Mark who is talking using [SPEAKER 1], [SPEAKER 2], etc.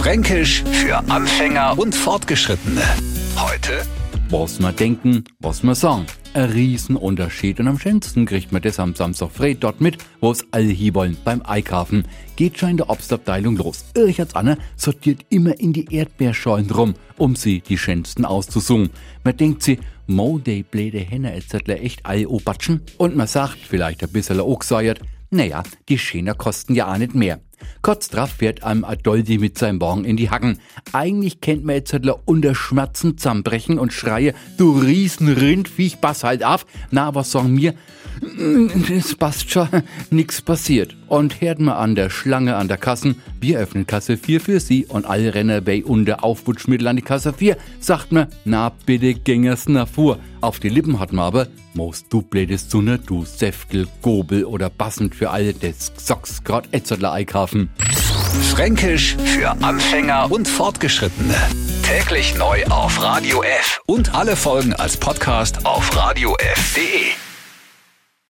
[SPEAKER 1] Fränkisch für Anfänger und Fortgeschrittene. Heute
[SPEAKER 2] Was wir denken, was wir sagen. Ein Riesenunterschied und am schönsten kriegt man das am Samstag frei dort mit, wo es alle hier wollen, beim Einkaufen. Geht schon in der Obstabteilung los. Richards Anne sortiert immer in die Erdbeerschalen rum, um sie die schönsten auszusuchen. Man denkt sie, Mo, de blöde Henne etc. echt all obatschen. Und man sagt, vielleicht ein bisschen gesagt, naja, die Schäner kosten ja auch nicht mehr. Kurz drauf fährt einem Adoldi mit seinem Wagen in die Hacken. Eigentlich kennt man jetzt unter Schmerzen zusammenbrechen und schreie, du riesen Rindviech, pass halt auf. Na, was sagen mir? Es passt schon, nix passiert. Und hört mal an der Schlange an der Kassen, wir öffnen Kasse 4 für Sie und alle rennen bei unter Aufputschmittel an die Kasse 4. Sagt man, na bitte gängers nach vor. Auf die Lippen hat man aber, most du blödes Zunne, du Säftel, Gobel oder passend für alle des Socks grad Etzerler einkaufen.
[SPEAKER 1] Fränkisch für Anfänger und Fortgeschrittene. Täglich neu auf Radio F und alle Folgen als Podcast auf radiof.de.